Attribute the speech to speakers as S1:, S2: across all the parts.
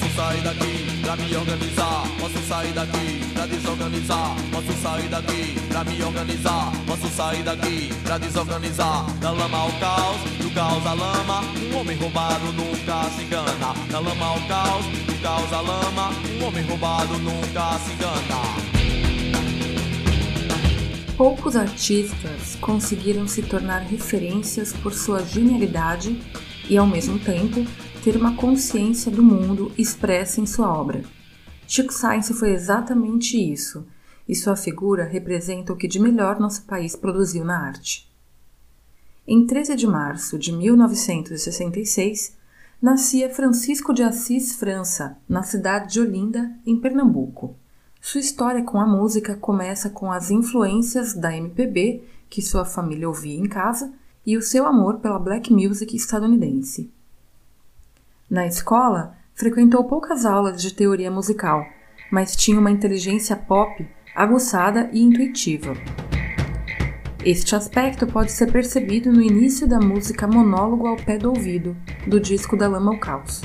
S1: sair daqui pra me organizar. Posso sair daqui pra desorganizar. Posso sair daqui pra me organizar. Posso sair daqui pra desorganizar. Da lama ao caos, do caos à lama. Um homem roubado nunca se engana. Da lama ao caos, do caos à lama. Um homem roubado nunca se engana.
S2: Poucos artistas conseguiram se tornar referências por sua genialidade e, ao mesmo tempo, ter uma consciência do mundo expressa em sua obra. Chico Science foi exatamente isso, e sua figura representa o que de melhor nosso país produziu na arte. Em 13 de março de 1966, nascia Francisco de Assis França, na cidade de Olinda, em Pernambuco. Sua história com a música começa com as influências da MPB que sua família ouvia em casa e o seu amor pela black music estadunidense. Na escola, frequentou poucas aulas de teoria musical, mas tinha uma inteligência pop aguçada e intuitiva. Este aspecto pode ser percebido no início da música Monólogo ao Pé do Ouvido, do disco da Lama ao Caos.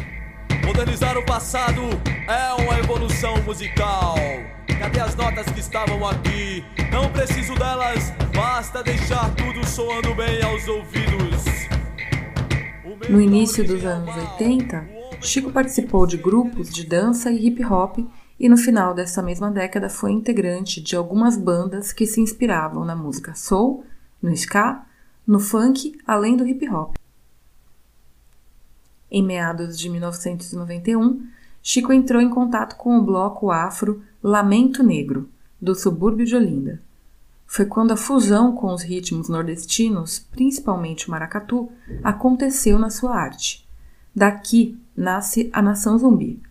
S1: Modernizar o passado é uma evolução musical. Cadê as notas que estavam aqui? Não preciso delas, basta deixar tudo soando bem aos ouvidos.
S2: No início dos anos 80, Chico participou de grupos de dança e hip hop e no final dessa mesma década foi integrante de algumas bandas que se inspiravam na música soul, no ska, no funk, além do hip hop. Em meados de 1991, Chico entrou em contato com o bloco afro Lamento Negro, do subúrbio de Olinda. Foi quando a fusão com os ritmos nordestinos, principalmente o maracatu, aconteceu na sua arte. Daqui nasce a Nação Zumbi.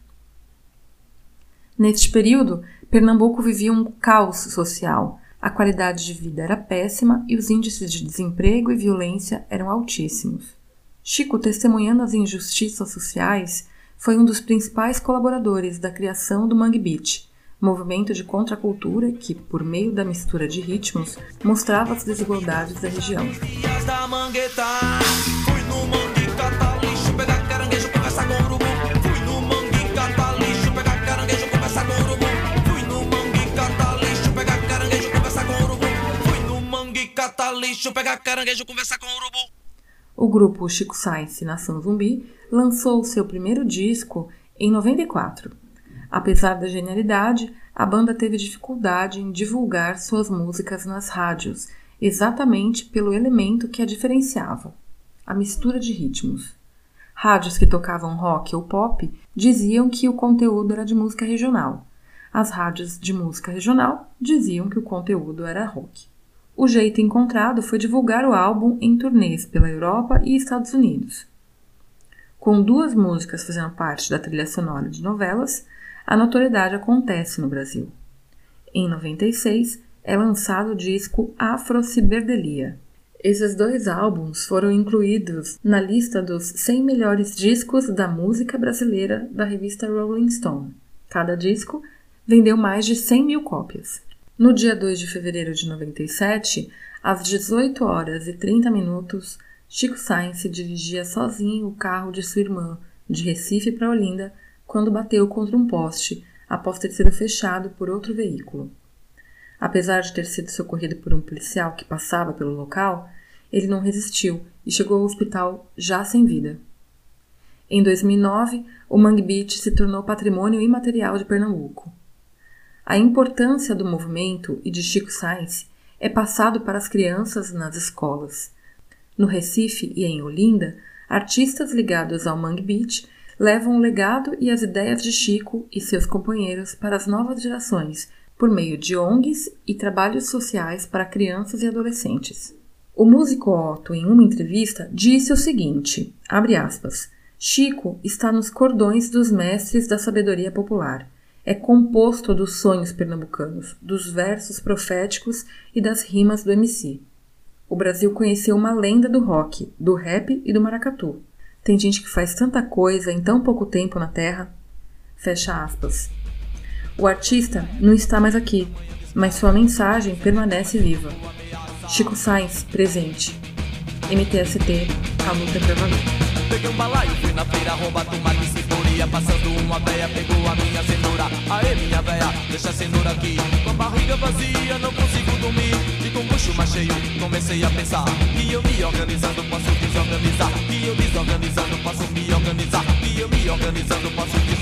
S2: Neste período, Pernambuco vivia um caos social. A qualidade de vida era péssima e os índices de desemprego e violência eram altíssimos. Chico, testemunhando as injustiças sociais, foi um dos principais colaboradores da criação do Mangue Beat, movimento de contracultura que, por meio da mistura de ritmos, mostrava as desigualdades da região. O grupo Chico Science Nação Zumbi lançou seu primeiro disco em 94. Apesar da genialidade, a banda teve dificuldade em divulgar suas músicas nas rádios, exatamente pelo elemento que a diferenciava: a mistura de ritmos. Rádios que tocavam rock ou pop diziam que o conteúdo era de música regional. As rádios de música regional diziam que o conteúdo era rock. O jeito encontrado foi divulgar o álbum em turnês pela Europa e Estados Unidos. Com duas músicas fazendo parte da trilha sonora de novelas, a notoriedade acontece no Brasil. Em 96 é lançado o disco Afrociberdelia. Esses dois álbuns foram incluídos na lista dos 100 melhores discos da música brasileira da revista Rolling Stone. Cada disco vendeu mais de 100 mil cópias. No dia 2 de fevereiro de 97, às 18 horas e 30 minutos, Chico Sainz dirigia sozinho o carro de sua irmã, de Recife para Olinda, quando bateu contra um poste, após ter sido fechado por outro veículo. Apesar de ter sido socorrido por um policial que passava pelo local, ele não resistiu e chegou ao hospital já sem vida. Em 2009, o Mangue Beach se tornou patrimônio imaterial de Pernambuco. A importância do movimento e de Chico Sainz é passado para as crianças nas escolas. No Recife e em Olinda, artistas ligados ao Mangue Beach levam o legado e as ideias de Chico e seus companheiros para as novas gerações, por meio de ONGs e trabalhos sociais para crianças e adolescentes. O músico Otto, em uma entrevista, disse o seguinte: aspas, Chico está nos cordões dos mestres da sabedoria popular é composto dos sonhos pernambucanos, dos versos proféticos e das rimas do MC. O Brasil conheceu uma lenda do rock, do rap e do maracatu. Tem gente que faz tanta coisa em tão pouco tempo na Terra. Fecha aspas. O artista não está mais aqui, mas sua mensagem permanece viva. Chico Sainz, presente. MTST, a luta é valer. Peguei um balaio, fui na feira, rouba tomate e
S1: cebolinha. Passando uma véia, pegou a minha cenoura. Aê, minha véia, deixa a cenoura aqui. Com a barriga vazia, não consigo dormir. Fico bucho mais cheio, comecei a pensar. Que eu me organizando, posso desorganizar eu me organizando, posso me organizar. E eu me organizando, posso me